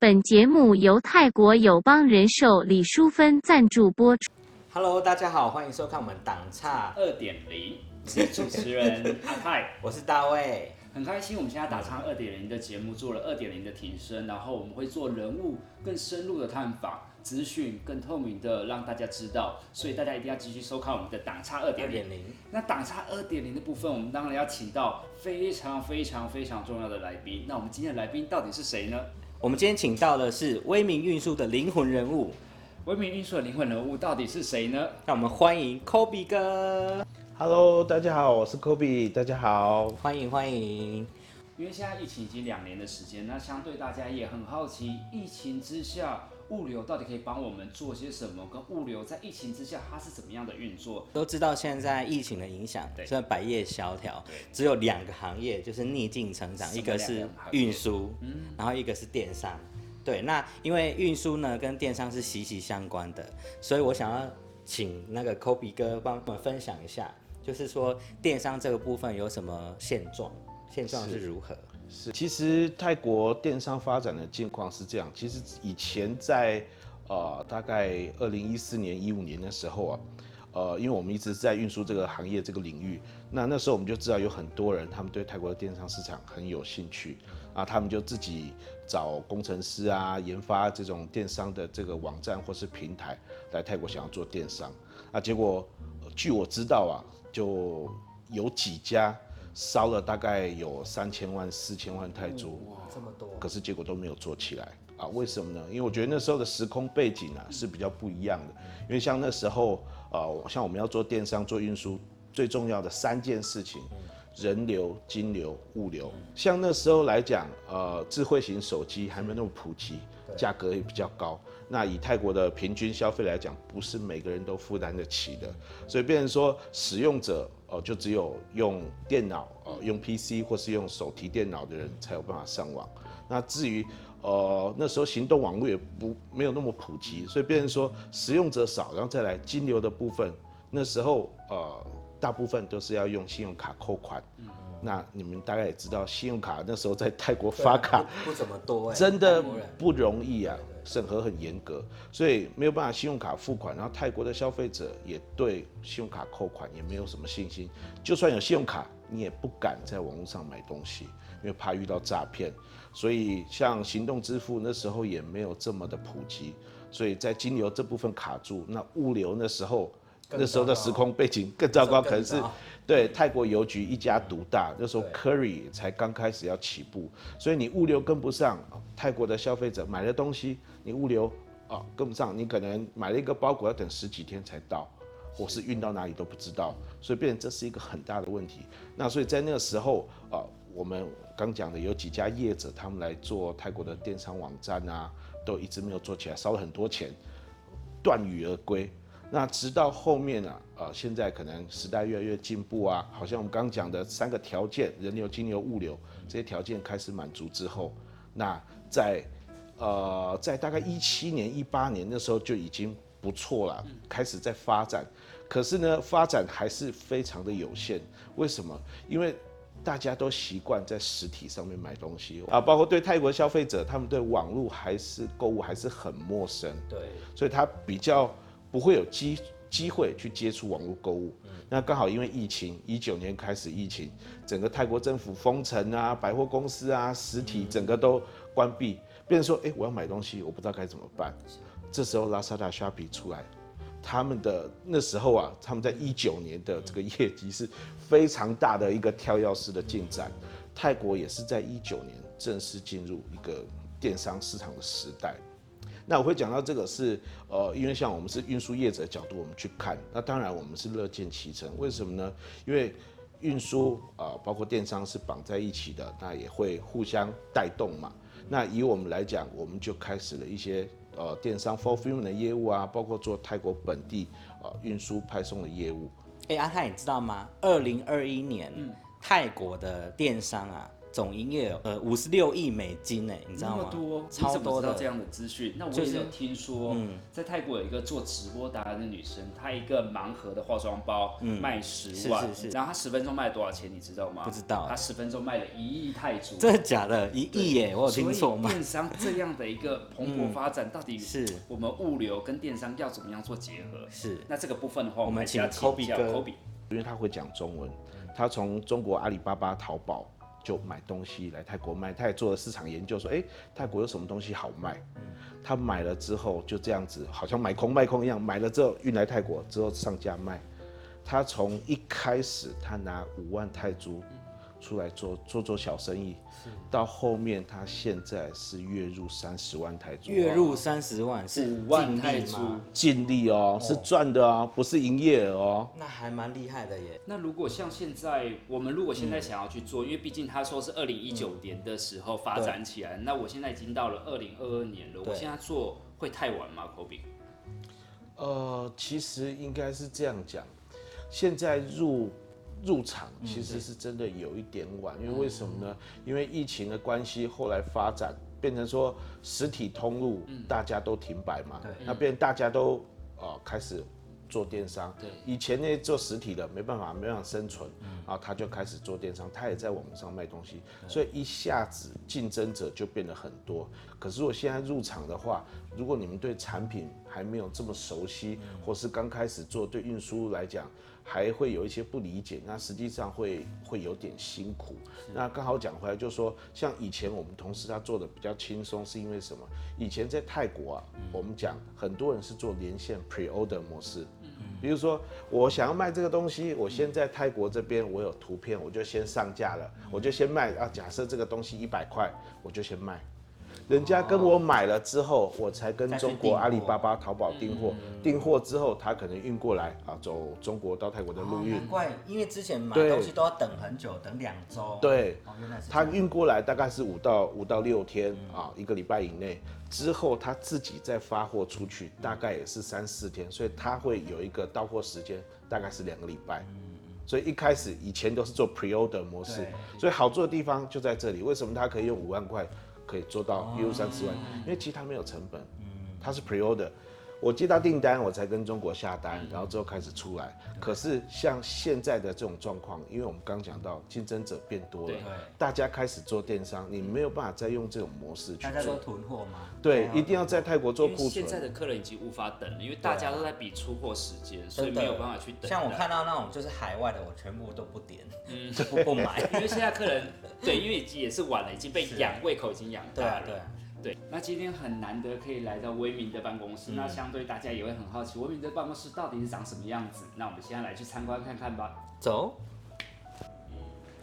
本节目由泰国友邦人寿李淑芬赞助播出。Hello，大家好，欢迎收看我们党差，二点零，是主持人 阿泰，我是大卫。很开心我们现在打唱二点零的节目做了二点零的提升，然后我们会做人物更深入的探访，资讯更透明的让大家知道，所以大家一定要继续收看我们的党差二二点零。点零，那党差二点零的部分，我们当然要请到非常非常非常重要的来宾。那我们今天的来宾到底是谁呢？我们今天请到的是威明运输的灵魂人物，威明运输的灵魂人物到底是谁呢？让我们欢迎 Kobe 哥，Hello，大家好，我是 Kobe，大家好。欢迎欢迎。因为现在疫情已经两年的时间，那相对大家也很好奇，疫情之下物流到底可以帮我们做些什么？跟物流在疫情之下它是怎么样的运作？都知道现在疫情的影响，对虽然百业萧条对，只有两个行业就是逆境成长，一个是运输，然后一个是电商。对，那因为运输呢跟电商是息息相关的，所以我想要请那个 Kobe 哥帮我们分享一下，就是说电商这个部分有什么现状，现状是如何？是，其实泰国电商发展的境况是这样。其实以前在呃大概二零一四年、一五年的时候啊，呃，因为我们一直在运输这个行业这个领域，那那时候我们就知道有很多人他们对泰国的电商市场很有兴趣啊，他们就自己找工程师啊，研发这种电商的这个网站或是平台来泰国想要做电商啊，结果、据我知道啊，就有几家。烧了大概有三千万、四千万泰铢，哇这么多，可是结果都没有做起来啊？为什么呢？因为我觉得那时候的时空背景啊是比较不一样的。因为像那时候，呃，像我们要做电商、做运输，最重要的三件事情：人流、金流、物流。像那时候来讲，呃，智慧型手机还没有那么普及，价格也比较高。那以泰国的平均消费来讲，不是每个人都负担得起的，所以变成说使用者哦，就只有用电脑哦，用 PC 或是用手提电脑的人才有办法上网。那至于呃那时候行动网络也不没有那么普及，所以变成说使用者少，然后再来金流的部分，那时候呃大部分都是要用信用卡扣款。那你们大概也知道，信用卡那时候在泰国发卡不怎么多哎，真的不容易啊，审核很严格，所以没有办法信用卡付款。然后泰国的消费者也对信用卡扣款也没有什么信心，就算有信用卡，你也不敢在网络上买东西，因为怕遇到诈骗。所以像行动支付那时候也没有这么的普及，所以在金流这部分卡住。那物流那时候。那时候的时空背景更糟糕，可能是糟对泰国邮局一家独大，那时候 Curry 才刚开始要起步，所以你物流跟不上，泰国的消费者买了东西，你物流啊跟不上，你可能买了一个包裹要等十几天才到，或是运到哪里都不知道，所以变成这是一个很大的问题。那所以在那个时候啊，我们刚讲的有几家业者他们来做泰国的电商网站啊，都一直没有做起来，烧了很多钱，断羽而归。那直到后面啊，呃，现在可能时代越来越进步啊，好像我们刚刚讲的三个条件，人流、金流、物流这些条件开始满足之后，那在呃在大概一七年、一八年那时候就已经不错了，开始在发展。可是呢，发展还是非常的有限。为什么？因为大家都习惯在实体上面买东西啊，包括对泰国消费者，他们对网络还是购物还是很陌生。对，所以他比较不会有机机会去接触网络购物。那刚好因为疫情，一九年开始疫情，整个泰国政府封城啊，百货公司啊，实体整个都关闭，变成说，哎、我要买东西，我不知道该怎么办。这时候拉萨达、虾皮出来，他们的那时候啊，他们在一九年的这个业绩是非常大的一个跳跃式的进展。泰国也是在一九年正式进入一个电商市场的时代。那我会讲到这个是，呃，因为像我们是运输业者的角度，我们去看，那当然我们是乐见其成。为什么呢？因为运输啊、呃包括电商是绑在一起的，那也会互相带动嘛。那以我们来讲，我们就开始了一些呃电商 fulfillment 的业务啊，包括做泰国本地呃运输派送的业务。哎、阿泰，你知道吗？二零二一年、泰国的电商啊，总营业额呃五十六亿美金哎，你知那道吗？么多，超多的知道这样的资讯？那我也有听说，嗯在泰国有一个做直播达人的女生，她一个盲盒的化妆包卖十万，嗯是是是然后她十分钟卖了多少钱，你知道吗？不知道她十分钟卖了一亿泰铢。真的假的？一亿耶，我有听错吗所以？电商这样的一个蓬勃发展，到底是我们物流跟电商要怎么样做结合？是那这个部分的话，我们请 Kobe 教哥 Kobe。因为他会讲中文，他从中国阿里巴巴、淘宝就买东西来泰国卖，他也做了市场研究，说，哎、泰国有什么东西好卖？他买了之后就这样子，好像买空卖空一样，买了之后运来泰国之后上架卖。他从一开始他拿五万泰铢出来做做做小生意，到后面他现在是月入三十万台铢，月入三十万是五万净利泰铢吗？净利哦，是赚的哦，不是营业额哦。那还蛮厉害的耶。那如果像现在，我们如果现在想要去做，因为毕竟他说是二零一九年的时候发展起来，那我现在已经到了二零二二年了，我现在做会太晚吗？Kobe？呃，其实应该是这样讲，现在入入场其实是真的有一点晚，因为为什么呢？因为疫情的关系，后来发展变成说实体通路大家都停摆嘛，那变大家都呃开始做电商，对。以前那些做实体的没办法没办法生存，然后他就开始做电商，他也在网上卖东西，所以一下子竞争者就变得很多。可是如果现在入场的话，如果你们对产品还没有这么熟悉，或是刚开始做，对运输来讲还会有一些不理解，那实际上会会有点辛苦。那刚好讲回来，就是说，像以前我们同事他做的比较轻松，是因为什么？以前在泰国啊，我们讲很多人是做连线 pre-order 模式。比如说，我想要卖这个东西，我先在泰国这边我有图片，我就先上架了，我就先卖啊。假设这个东西一百块，我就先卖。人家跟我买了之后，我才跟中国阿里巴巴、淘宝订货。订货之后，他可能运过来啊，走中国到泰国的陆运。怪，因为之前买东西都要等很久，等两周。对他运过来大概是五到五到六天啊，一个礼拜以内。之后他自己再发货出去，大概也是三四天，所以他会有一个到货时间，大概是两个礼拜。所以一开始以前都是做 pre-order 模式，所以好做的地方就在这里。为什么他可以用五万块可以做到月入三十万？因为其实他没有成本，它是 pre-order。我接到订单，我才跟中国下单，然后之后开始出来。可是像现在的这种状况，因为我们刚讲到竞争者变多了对，大家开始做电商，你没有办法再用这种模式去大家都。囤货吗？对，一定要在泰国做库存现在。的客人已经无法等了，因为大家都在比出货时间，所以没有办法去等。像我看到那种就是海外的，我全部都不点，嗯不 不买。因为现在客人对，因为也是晚了，已经被养胃口已经养大了。对，那今天很难得可以来到威明的办公室，那相对大家也会很好奇，威明的办公室到底是长什么样子？那我们现在来去参观看看吧。走，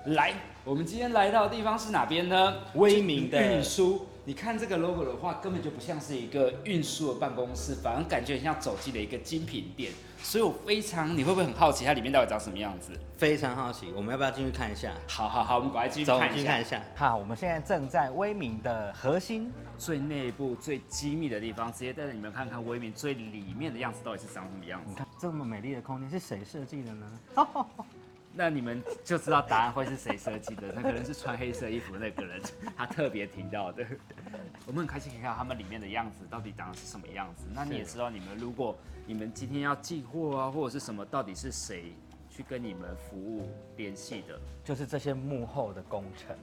来，我们今天来到的地方是哪边呢？威明的运输。你看这个 logo 的话，根本就不像是一个运输的办公室，反而感觉很像走进了一个精品店。所以我非常，你会不会很好奇它里面到底长什么样子？非常好奇，我们要不要进去看一下？好好好，我们赶快继续看一下们去看一。下。好，我们现在正在威明的核心。最内部、最机密的地方，直接带着你们看看威明最里面的样子到底是长什么样子。你看这么美丽的空间是谁设计的呢？那你们就知道答案会是谁设计的，那可能是穿黑色衣服的那个人，他特别提到的。我们很开心可以看到他们里面的样子到底长的是什么样子。那你也知道，你们如果你们今天要寄货啊，或者是什么，到底是谁去跟你们服务联系的？就是这些幕后的工程。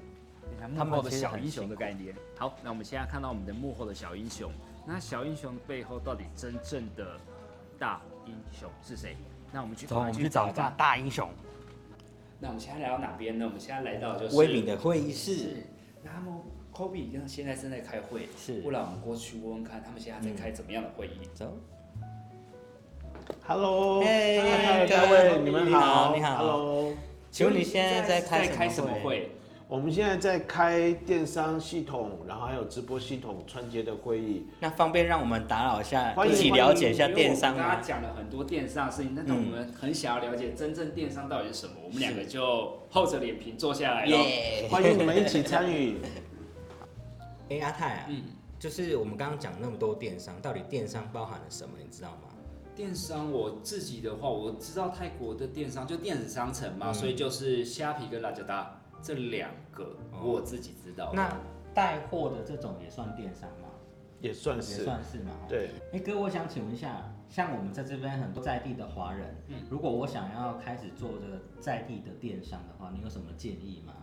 他们幕后的小英雄的概念。好，那我们现在看到我们的幕后的小英雄，那小英雄的背后到底真正的大英雄是谁？那我们去走，我们去找一下吧。大英雄。那我们现在来到哪边呢？我们现在来到就是威敏的会议室。那他们 Kobe 跟现在正在开会，是不然我们过去问问看，他们现在在开怎么样的会议？走。Hello，嘿嗨各各位，你们好好，你好 Hello，请问你现在在开在开什么会？会？我们现在在开电商系统，然后还有直播系统串接的会议。那方便让我们打扰一下，一起了解一下电商刚刚？讲了很多电商的事情，但是我们很想要了解真正电商到底是什么。我们两个就厚着脸皮坐下来了。耶！欢迎你们一起参与。哎，阿泰啊，嗯，就是我们刚刚讲那么多电商，到底电商包含了什么？你知道吗？电商我自己的话，我知道泰国的电商就电子商城嘛，嗯所以就是虾皮跟拉加达。这两个我自己知道的。那带货的这种也算电商吗？也也算是也算是嘛。。对。哎、哥，我想请问一下，像我们在这边很多在地的华人，嗯如果我想要开始做这个在地的电商的话，你有什么建议吗？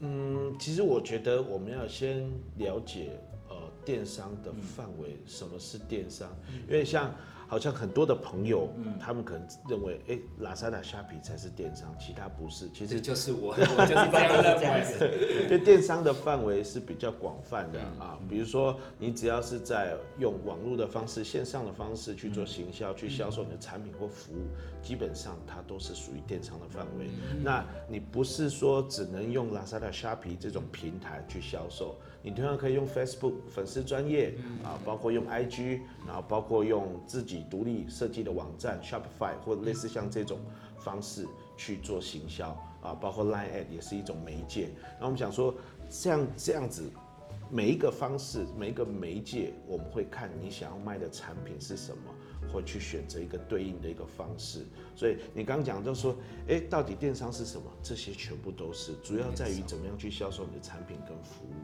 嗯，其实我觉得我们要先了解呃电商的范围，什么是电商？因为像好像很多的朋友，嗯他们可能认为，哎、拉萨达、虾皮才是电商，其他不是。其实就是我，我就是这样认为。因为电商的范围是比较广泛的啊，比如说你只要是在用网络的方式、线上的方式去做行销、去销售你的产品或服务，基本上它都是属于电商的范围。那你不是说只能用 Lazada、虾皮这种平台去销售，你同样可以用 Facebook 粉丝专业啊，包括用 IG，然后包括用自己独立设计的网站 Shopify 或者类似像这种方式去做行销啊，包括 Line Ad 也是一种媒介。然后我们想说，像这样子，每一个方式、每一个媒介，我们会看你想要卖的产品是什么，会去选择一个对应的一个方式。所以你刚刚讲就说，哎，到底电商是什么？这些全部都是，主要在于怎么样去销售你的产品跟服务。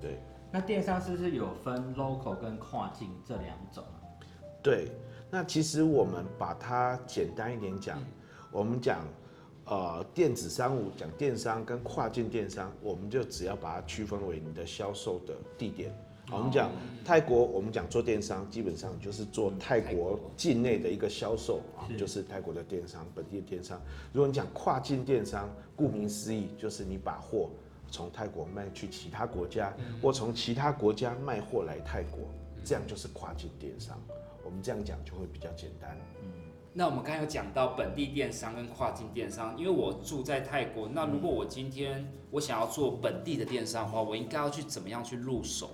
对。那电商是不是有分 local 跟跨境这两种啊？对，那其实我们把它简单一点讲，我们讲呃电子商务，讲电商跟跨境电商，我们就只要把它区分为你的销售的地点。我们讲泰国，我们讲做电商，基本上就是做泰国境内的一个销售啊，就是泰国的电商，本地的电商。如果你讲跨境电商，顾名思义，就是你把货从泰国卖去其他国家，或从其他国家卖货来泰国，这样就是跨境电商。我们这样讲就会比较简单。嗯那我们刚才有讲到本地电商跟跨境电商，因为我住在泰国，那如果我今天我想要做本地的电商的话，我应该要去怎么样去入手？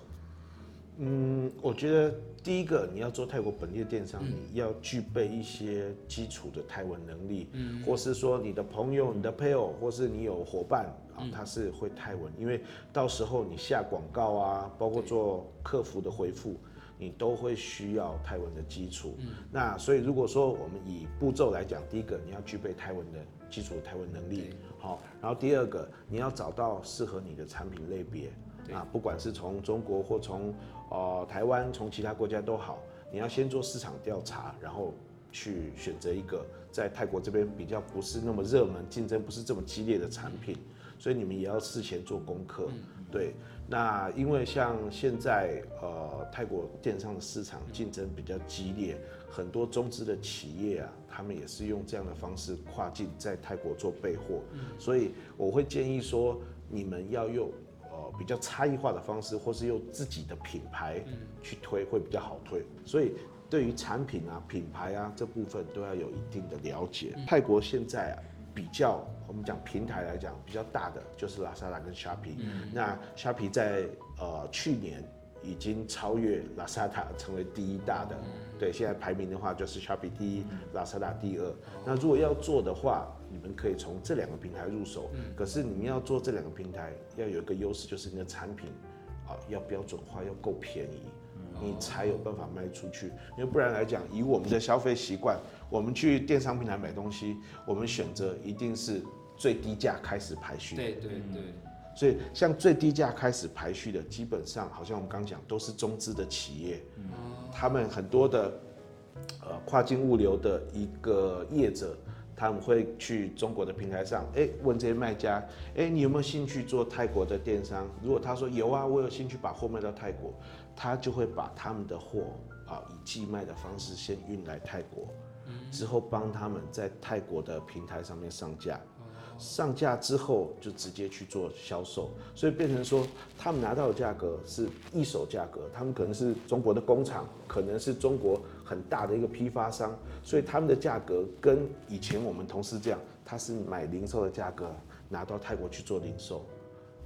嗯，我觉得第一个你要做泰国本地的电商，你要具备一些基础的泰文能力，嗯，或是说你的朋友、你的配偶，或是你有伙伴啊，他是会泰文，因为到时候你下广告啊，包括做客服的回复。你都会需要泰文的基础，那所以如果说我们以步骤来讲，第一个你要具备泰文的基础的泰文能力，好，然后第二个你要找到适合你的产品类别，啊，不管是从中国或从呃台湾，从其他国家都好，你要先做市场调查，然后去选择一个在泰国这边比较不是那么热门、竞争不是这么激烈的产品，所以你们也要事前做功课，对。那因为像现在呃泰国电商的市场竞争比较激烈，很多中资的企业啊，他们也是用这样的方式跨境在泰国做备货，所以我会建议说，你们要用呃比较差异化的方式，或是用自己的品牌去推，会比较好推。所以对于产品啊、品牌啊这部分都要有一定的了解。泰国现在啊。比较我们讲平台来讲，比较大的就是拉萨达跟虾皮。那虾皮在呃去年已经超越拉萨达，成为第一大的。对，现在排名的话就是虾皮第一，拉萨达第二。那如果要做的话，你们可以从这两个平台入手。可是你们要做这两个平台，要有一个优势，就是你的产品啊要标准化，要够便宜。你才有办法卖出去，因为不然来讲，以我们的消费习惯，我们去电商平台买东西，我们选择一定是最低价开始排序。对对对，所以像最低价开始排序的，基本上好像我们刚讲都是中资的企业，他们很多的呃跨境物流的一个业者。他们会去中国的平台上，哎，问这些卖家，哎，你有没有兴趣做泰国的电商？如果他说有啊，我有兴趣把货卖到泰国，他就会把他们的货啊以寄卖的方式先运来泰国，之后帮他们在泰国的平台上面上架，上架之后就直接去做销售，所以变成说他们拿到的价格是一手价格，他们可能是中国的工厂，可能是中国很大的一个批发商，所以他们的价格跟以前我们同事这样，他是买零售的价格拿到泰国去做零售。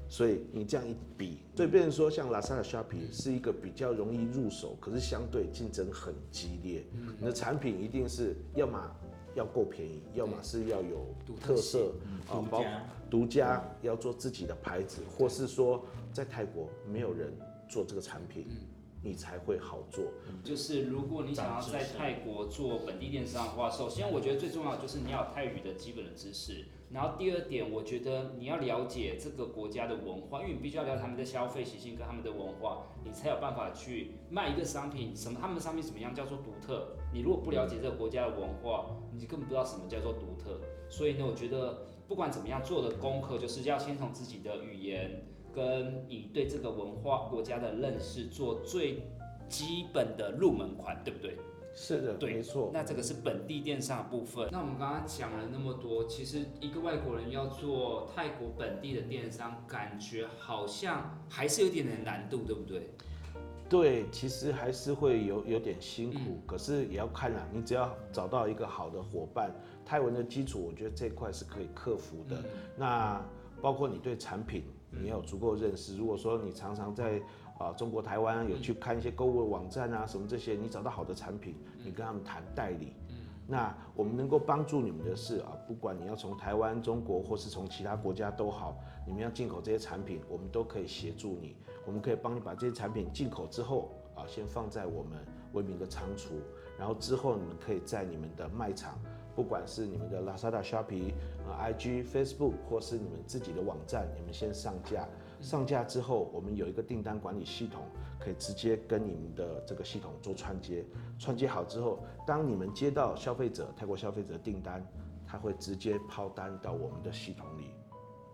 所以你这样一比，所以变成说，像 Lazada、Shopee 是一个比较容易入手，可是相对竞争很激烈。你的产品一定是要么要够便宜，要么是要有特色啊，包独家要做自己的牌子，或是说在泰国没有人做这个产品，你才会好做。就是如果你想要在泰国做本地电商的话，首先我觉得最重要的就是你要有泰语的基本的知识，然后第二点，我觉得你要了解这个国家的文化，因为你必须要了解他们的消费习性跟他们的文化，你才有办法去卖一个商品。什么他们的商品怎么样叫做独特？你如果不了解这个国家的文化，你根本不知道什么叫做独特。所以呢，我觉得不管怎么样做的功课，就是要先从自己的语言跟你对这个文化国家的认识做最基本的入门款，对不对？是的，对没错。那这个是本地电商的部分。那我们刚刚讲了那么多，其实一个外国人要做泰国本地的电商，感觉好像还是有点点难度，对不对？对，其实还是会有有点辛苦，可是也要看啦。你只要找到一个好的伙伴，泰文的基础，我觉得这块是可以克服的。那包括你对产品，你要有足够认识。如果说你常常在啊中国台湾有去看一些购物网站啊什么这些，你找到好的产品，你跟他们谈代理。那我们能够帮助你们的是啊，不管你要从台湾、中国或是从其他国家都好，你们要进口这些产品，我们都可以协助你。我们可以帮你把这些产品进口之后啊，先放在我们威明的仓储，然后之后你们可以在你们的卖场，不管是你们的 Lazada、Shopee、啊 IG、Facebook 或是你们自己的网站，你们先上架。上架之后，我们有一个订单管理系统，可以直接跟你们的这个系统做串接。串接好之后，当你们接到消费者泰国消费者的订单，他会直接抛单到我们的系统里。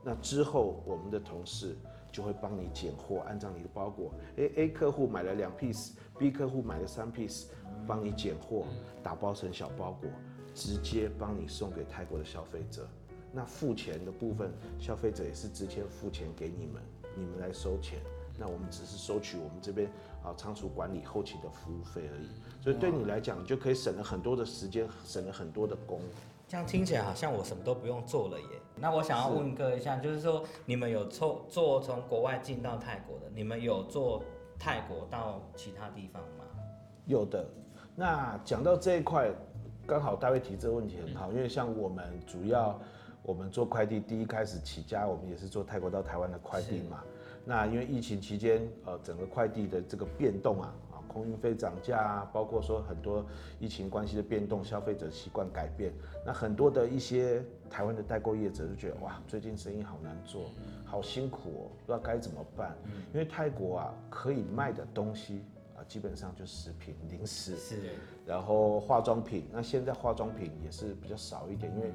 那之后，我们的同事就会帮你拣货，按照你的包裹。A A 客户买了两 piece，B 客户买了三 piece，帮你拣货，打包成小包裹，直接帮你送给泰国的消费者。那付钱的部分，消费者也是直接付钱给你们，你们来收钱。那我们只是收取我们这边啊仓储管理后期的服务费而已。所以对你来讲，你就可以省了很多的时间，省了很多的工。这样听起来好像我什么都不用做了耶。那我想要问各位一下，就是说你们有做做从国外进到泰国的，你们有做泰国到其他地方吗？有的。那讲到这一块，刚好大卫提这个问题很好，因为像我们主要我们做快递，第一开始起家，我们也是做泰国到台湾的快递嘛。那因为疫情期间，呃，整个快递的这个变动啊，啊，空运费涨价啊，包括说很多疫情关系的变动，消费者习惯改变，那很多的一些台湾的代购业者就觉得哇，最近生意好难做，好辛苦哦，不知道该怎么办。因为泰国啊，可以卖的东西啊，基本上就食品、零食，是，然后化妆品，那现在化妆品也是比较少一点，因为。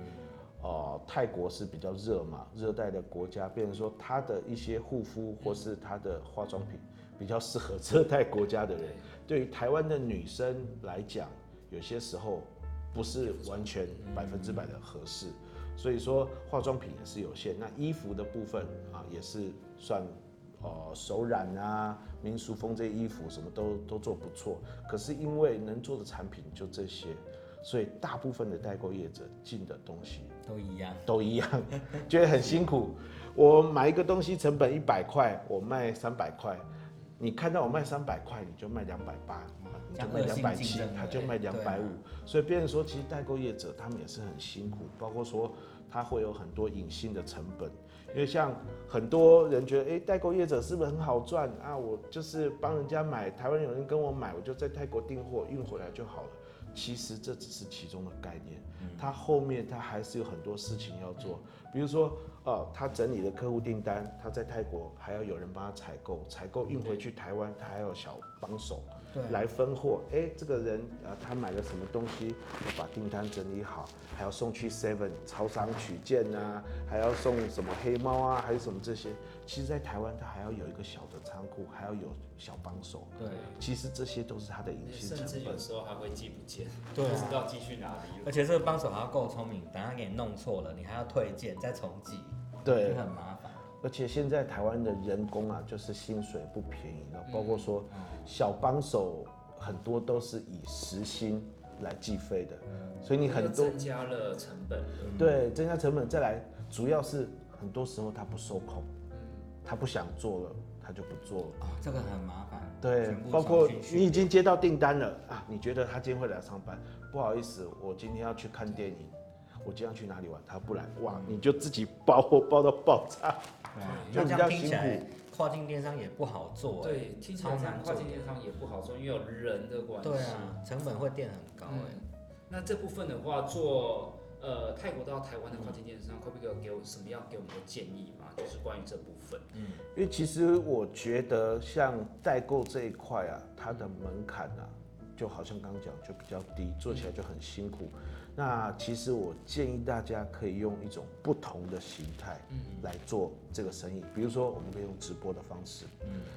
哦，泰国是比较热嘛，热带的国家，变成说它的一些护肤或是它的化妆品比较适合热带国家的人。对于台湾的女生来讲，有些时候不是完全百分之百的合适，所以说化妆品也是有限。那衣服的部分啊，也是算哦手染啊、民俗风这些衣服什么都都做不错。可是因为能做的产品就这些。所以大部分的代购业者进的东西都一样，都一样，觉得很辛苦。我买一个东西成本一百块，我卖三百块，你看到我卖三百块，你就卖两百八，你就卖两百七，他就卖两百五。所以别人说，其实代购业者他们也是很辛苦，包括说他会有很多隐性的成本。因为像很多人觉得，哎，代购业者是不是很好赚啊？我就是帮人家买，台湾有人跟我买，我就在泰国订货运回来就好了。其实这只是其中的概念，它后面它还是有很多事情要做，比如说，哦，他整理的客户订单，他在泰国还要有人帮他采购，采购运回去台湾，他还有小帮手来分货。哎，这个人啊，他买了什么东西，把订单整理好，还要送去 Seven 超商取件啊，还要送什么黑猫啊，还是什么这些。其实，在台湾，他还要有一个小的仓库，还要有小帮手。对，其实这些都是他的隐性成本。甚至有时候还会寄不见，对，不知道寄去哪里。而且这个帮手还要够聪明，等他给你弄错了，你还要退件再重寄，对，很麻烦。而且现在台湾的人工啊，就是薪水不便宜了，包括说小帮手很多都是以时薪来计费的，所以你很多增加了成本。对，增加成本，再来主要是很多时候他不受控。他不想做了，他就不做了。啊，这个很麻烦。对，包括你已经接到订单了啊，你觉得他今天会来上班？不好意思，我今天要去看电影，我今天去哪里玩？他不来，哇，你就自己包货包到爆炸。那这样听起来，跨境电商也不好做。对，听起来跨境电商也不好做，因为有人的关系。对啊，成本会变很高哎。那这部分的话，做呃，泰国到台湾的跨境电商，可不可以给我什么样给我们的建议嘛？就是关于这部分。嗯因为其实我觉得像代购这一块啊，它的门槛啊，就好像刚刚讲就比较低，做起来就很辛苦。那其实我建议大家可以用一种不同的形态来做这个生意，比如说我们可以用直播的方式，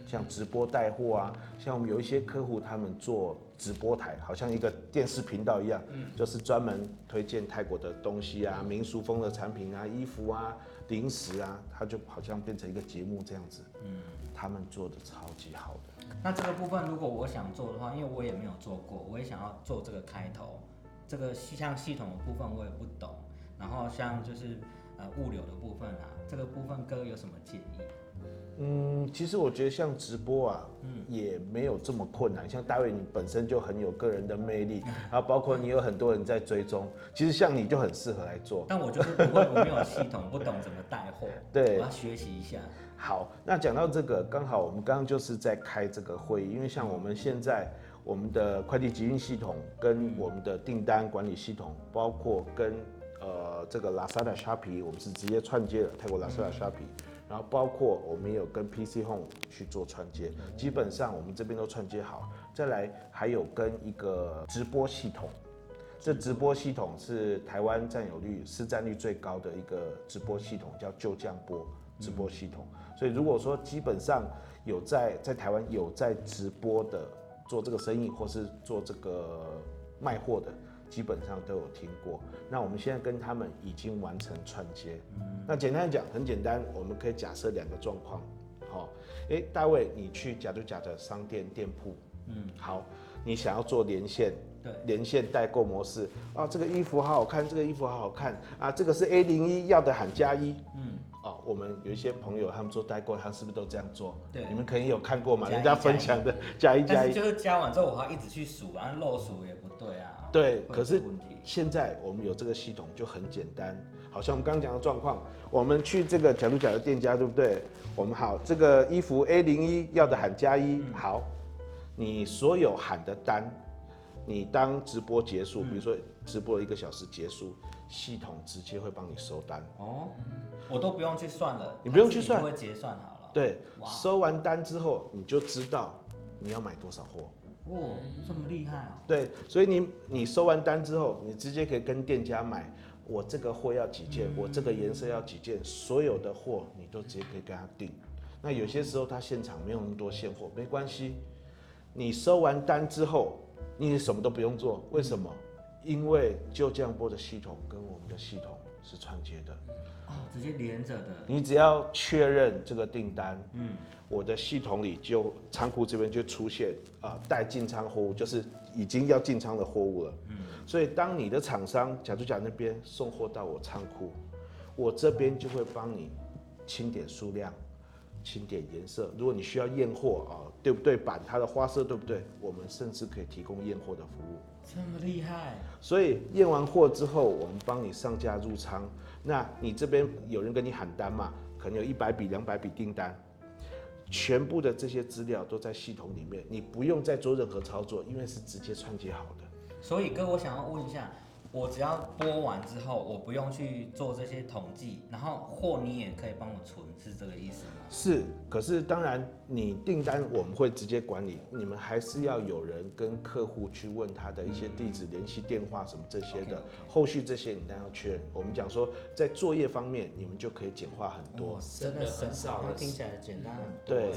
像直播带货啊，像我们有一些客户他们做直播台，好像一个电视频道一样，就是专门推荐泰国的东西啊、民俗风的产品啊、衣服啊、零食啊，它就好像变成一个节目这样子。嗯，他们做的超级好的。那这个部分如果我想做的话，因为我也没有做过，我也想要做这个开头。这个像系统的部分我也不懂，然后像就是呃物流的部分啊，这个部分哥有什么建议？嗯，其实我觉得像直播啊，嗯，也没有这么困难。像大卫，你本身就很有个人的魅力，然后包括你有很多人在追踪，其实像你就很适合来做。但我就是不会，我没有系统，不懂怎么带货，对我要学习一下。好，那讲到这个，刚好我们刚刚就是在开这个会议，因为像我们现在我们的快递集运系统跟我们的订单管理系统，包括跟呃这个 Lazada、Shopee，我们是直接串接的泰国 Lazada、Shopee，然后包括我们也有跟 PC Home 去做串接，基本上我们这边都串接好。再来还有跟一个直播系统，这直播系统是台湾占有率、市占率最高的一个直播系统，叫旧降播直播系统。所以如果说基本上有在在台湾有在直播的做这个生意，或是做这个卖货的，基本上都有听过。那我们现在跟他们已经完成串接。嗯那简单讲，很简单，我们可以假设两个状况。好、诶，大卫，你去假就假的商店店铺，嗯，好，你想要做连线，对。连线代购模式。啊，这个衣服好好看，这个衣服好好看。啊，这个是 A 零一要的喊加一，嗯，哦，我们有一些朋友他们做代购，他们是不是都这样做？对。你们肯定有看过嘛，人家分享的加一。加一就是加完之后，我还一直去数，然后漏数也不对啊。对可是现在我们有这个系统就很简单，好像我们刚刚讲的状况，我们去这个假如假的店家，对不对？我们好，这个衣服 A 零一要的喊加一，好，你所有喊的单，你当直播结束，比如说直播一个小时结束，系统直接会帮你收单。哦，我都不用去算了，你不用去算会结算好了。对，收完单之后你就知道你要买多少货。哇，这么厉害啊！对，所以你你收完单之后，你直接可以跟店家买，我这个货要几件，我这个颜色要几件，所有的货你都直接可以跟他订。那有些时候他现场没有那么多现货，没关系，你收完单之后，你什么都不用做，为什么？因为就这样播的系统跟我们的系统是串接的，哦，直接连着的。你只要确认这个订单，嗯，我的系统里就仓库这边就出现啊待进仓货物，就是已经要进仓的货物了，嗯，所以当你的厂商假如讲那边送货到我仓库，我这边就会帮你清点数量。清点颜色，如果你需要验货啊，对不对版，它的花色对不对？我们甚至可以提供验货的服务。这么厉害，所以验完货之后，我们帮你上架入仓。那你这边有人跟你喊单嘛？可能有一百笔、两百笔订单，全部的这些资料都在系统里面，你不用再做任何操作，因为是直接串接好的。所以哥，我想要问一下，我只要播完之后，我不用去做这些统计，然后货你也可以帮我存，是这个意思吗？是，可是当然，你订单我们会直接管理，你们还是要有人跟客户去问他的一些地址、联系电话什么这些的后续这些你当然要确认。我们讲说，在作业方面，你们就可以简化很多。真的很少了听起来简单很多。对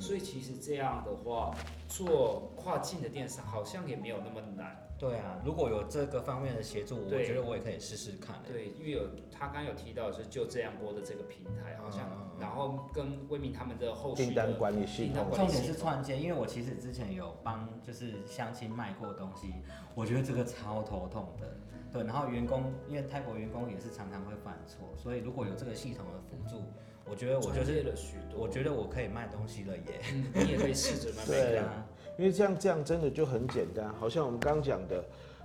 所以其实这样的话，做跨境的电商好像也没有那么难。对啊，如果有这个方面的协助，我觉得我也可以试试看。对，因为有他刚刚有提到是就这样播的这个平台，好像，然后跟魏明他们的后续订单管理系统重点是串接，因为我其实之前有帮就是相亲卖过东西，我觉得这个超头痛的。对，然后员工因为泰国员工也是常常会犯错，所以如果有这个系统的辅助，我觉得我就是了许多。我觉得我可以卖东西了耶。嗯你也可以试着慢慢对。啊，因为这样这样真的就很简单，好像我们刚刚讲的，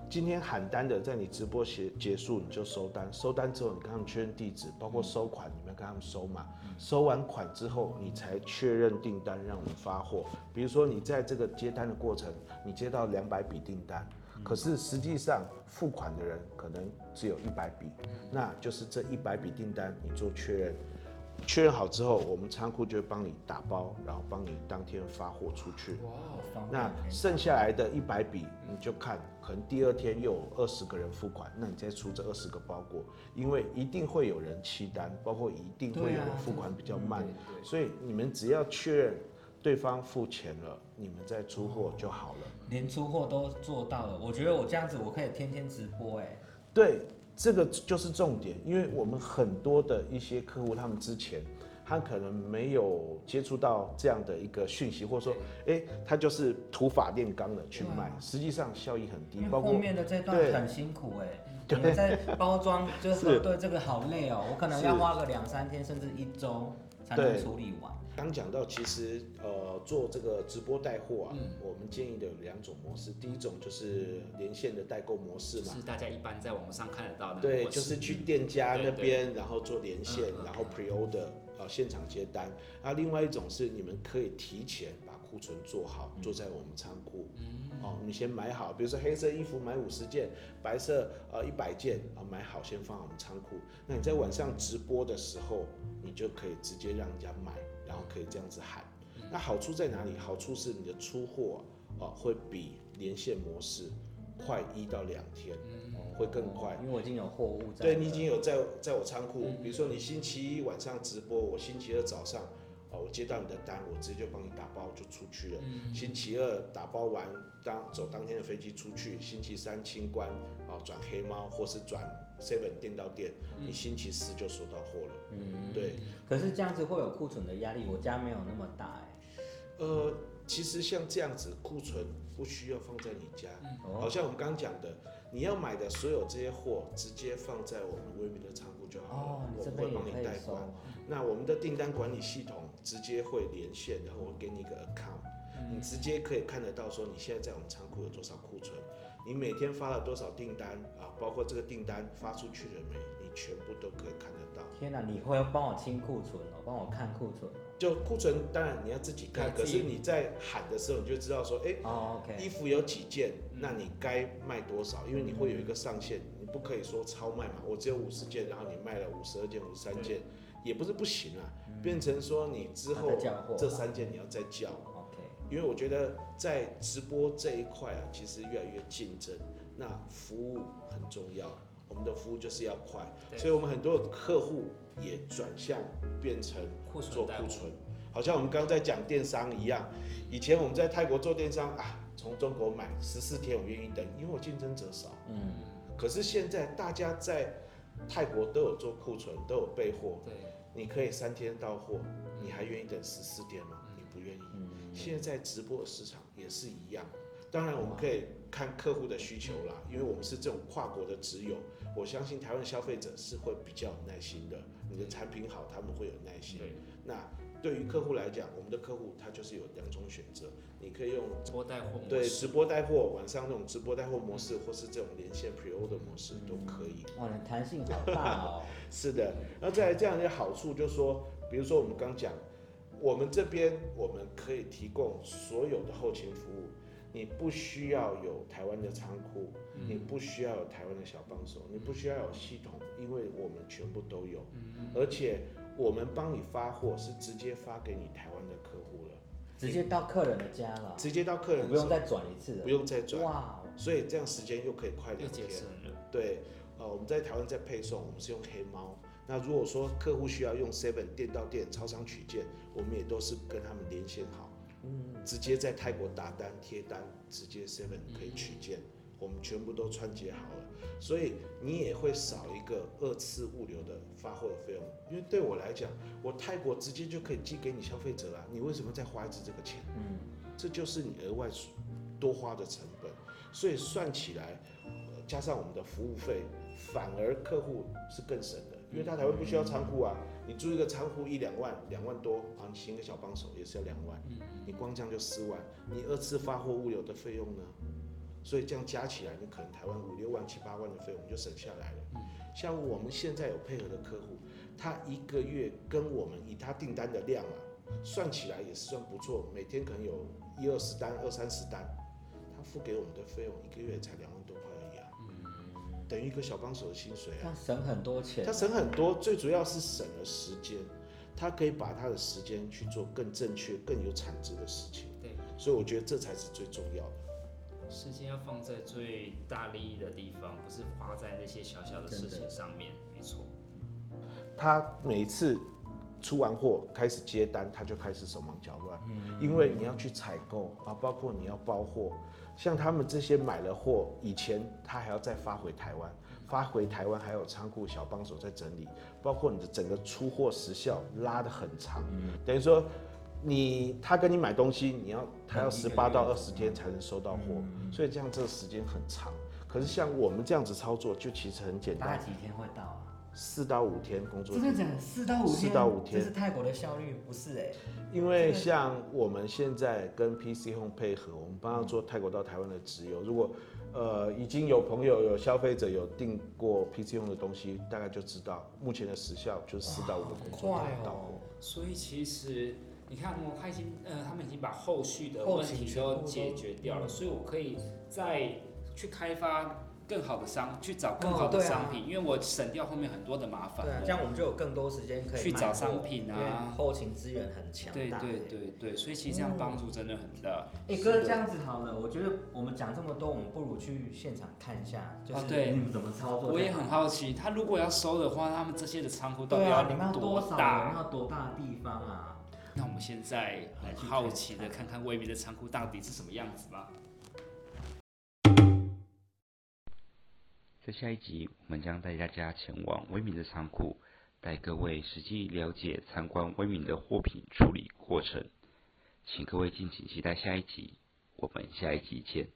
今天喊单的，在你直播结结束你就收单，收单之后你跟他们确认地址，包括收款，你们跟他们收嘛，收完款之后你才确认订单，让我们发货。比如说你在这个接单的过程，你接到两百笔订单，可是实际上付款的人可能只有一百笔，那就是这一百笔订单你做确认，确认好之后，我们仓库就会帮你打包，然后帮你当天发货出去。哇那剩下来的一百笔，你就看，可能第二天又有二十个人付款，那你再出这二十个包裹，因为一定会有人弃单，包括一定会有人付款比较慢，所以你们只要确认对方付钱了，你们再出货就好了。连出货都做到了，我觉得我这样子我可以天天直播哎。对，这个就是重点，因为我们很多的一些客户，他们之前他可能没有接触到这样的一个讯息，或者说，哎，他就是土法炼钢的去卖，实际上效益很低。包括后面的这段很辛苦哎，你们在包装就是对这个好累哦，我可能要花个两三天甚至一周才能对。处理完。刚讲到，其实呃做这个直播带货啊，我们建议的有两种模式，第一种就是连线的代购模式嘛，是大家一般在网络上看得到的。对，就是去店家那边，然后做连线然后 pre order，呃，现场接单。那另外一种是你们可以提前把库存做好，做在我们仓库。哦，你先买好，比如说黑色衣服买五十件，白色呃一百件啊，买好先放我们仓库。那你在晚上直播的时候，你就可以直接让人家买，然后可以这样子喊。那好处在哪里？好处是你的出货啊、会比连线模式快一到两天，哦会更快。因为我已经有货物在。对你已经有在在我仓库，比如说你星期一晚上直播，我星期二早上，哦，我接到你的单，我直接就帮你打包就出去了。星期二打包完，当走当天的飞机出去，星期三清关，哦，转黑猫或是转 seven 店到店，你星期四就收到货了。嗯，对，可是这样子会有库存的压力，我家没有那么大哎。呃，其实像这样子库存不需要放在你家，哦好像我们刚刚讲的，你要买的所有这些货，直接放在我们威明的仓库就好了，哦，我们会帮你代管。。那我们的订单管理系统直接会连线，然后我给你一个 account，、你直接可以看得到说你现在在我们仓库有多少库存，你每天发了多少订单啊，包括这个订单发出去了没，你全部都可以看得到。天哪，你会帮我清库存哦，帮我看库存哦。就库存当然你要自己看，可是你在喊的时候你就知道说，哎。衣服有几件，那你该卖多少？因为你会有一个上限，你不可以说超卖嘛。我只有五十件，然后你卖了五十二件、五十三件，也不是不行啊。变成说你之后这三件你要再叫，OK，因为我觉得在直播这一块啊，其实越来越竞争，那服务很重要。我们的服务就是要快，所以我们很多客户也转向变成做库存，好像我们刚刚在讲电商一样。以前我们在泰国做电商啊，从中国买十四天我愿意等，因为我竞争者少。嗯，可是现在大家在泰国都有做库存，都有备货，对，你可以三天到货，你还愿意等十四天吗？你不愿意。现在在直播市场也是一样，当然我们可以看客户的需求啦，因为我们是这种跨国的直邮，我相信台湾消费者是会比较有耐心的。你的产品好，他们会有耐心。对，那对于客户来讲，我们的客户他就是有两种选择，你可以用直播带货模对直播带货，晚上那种直播带货模式，或是这种连线 pre order 模式都可以。哇，你弹性好大哦。是的，然后再来这样一个好处就是说，比如说我们刚讲，我们这边我们可以提供所有的后勤服务，你不需要有台湾的仓库，你不需要有台湾的小帮手，你不需要有系统，因为我们全部都有，而且我们帮你发货是直接发给你台湾的客户了，直接到客人的家了，直接到客人我不用再转一次了。不用再转，哇哦，所以这样时间又可以快两天。对，呃，我们在台湾在配送，我们是用黑猫。那如果说客户需要用 Seven 店到店、超商取件，我们也都是跟他们连线好，嗯，直接在泰国打单贴单，直接 Seven 可以取件，我们全部都串接好了，所以你也会少一个二次物流的发货的费用。因为对我来讲，我泰国直接就可以寄给你消费者了，你为什么再花一次这个钱？嗯，这就是你额外多花的成本，所以算起来，呃加上我们的服务费，反而客户是更省的，因为他台湾不需要仓库啊，你租一个仓库一两万，两万多啊，你请个小帮手也是要两万，你光这样就四万，你二次发货物流的费用呢？所以这样加起来，你可能台湾五六万、七八万的费用就省下来了。像我们现在有配合的客户，他一个月跟我们以他订单的量啊，算起来也是算不错，每天可能有一二十单、二三十单，他付给我们的费用一个月才两万多等于一个小帮手的薪水啊他。省很多钱他。省很多，最主要是省了时间，他可以把他的时间去做更正确、更有产值的事情。对，所以我觉得这才是最重要的。时间要放在最大利益的地方，不是花在那些小小的事情上面。没错，他每一次出完货开始接单，他就开始手忙脚乱，因为你要去采购啊，包括你要包货，像他们这些买了货，以前他还要再发回台湾，发回台湾还有仓库小帮手在整理，包括你的整个出货时效拉得很长，等于说你他跟你买东西，你要他要十八到二十天才能收到货，所以这样这个时间很长。可是像我们这样子操作，就其实很简单，大概几天会到啊？四到五天工作天。真的假的？四到五天？四到五天这是泰国的效率，不是哎、因为像我们现在跟 PC Home 配合，我们帮他做泰国到台湾的直邮。如果呃已经有朋友有消费者有订过 PC Home 的东西，大概就知道目前的时效就是四到五个工作天到货。所以其实你看哦，他已经呃，他们已经把后续的问题都解决掉了，所以我可以再去开发更好的商，去找更好的哦啊商品，因为我省掉后面很多的麻烦对啊，这样我们就有更多时间可以去找商品啊后勤资源很强大。对对对对，所以其实这样帮助真的很大。哎、哥，这样子好了，我觉得我们讲这么多，我们不如去现场看一下，就是你们怎么操作。我也很好奇，他如果要收的话，他们这些的仓库到底对啊，你多多少？要多大的地方啊？那我们现在很好奇的看看威明的仓库到底是什么样子吧。在下一集，我们将带大家前往威敏的仓库，带各位实际了解参观威敏的货品处理过程。请各位敬请期待下一集，我们下一集见。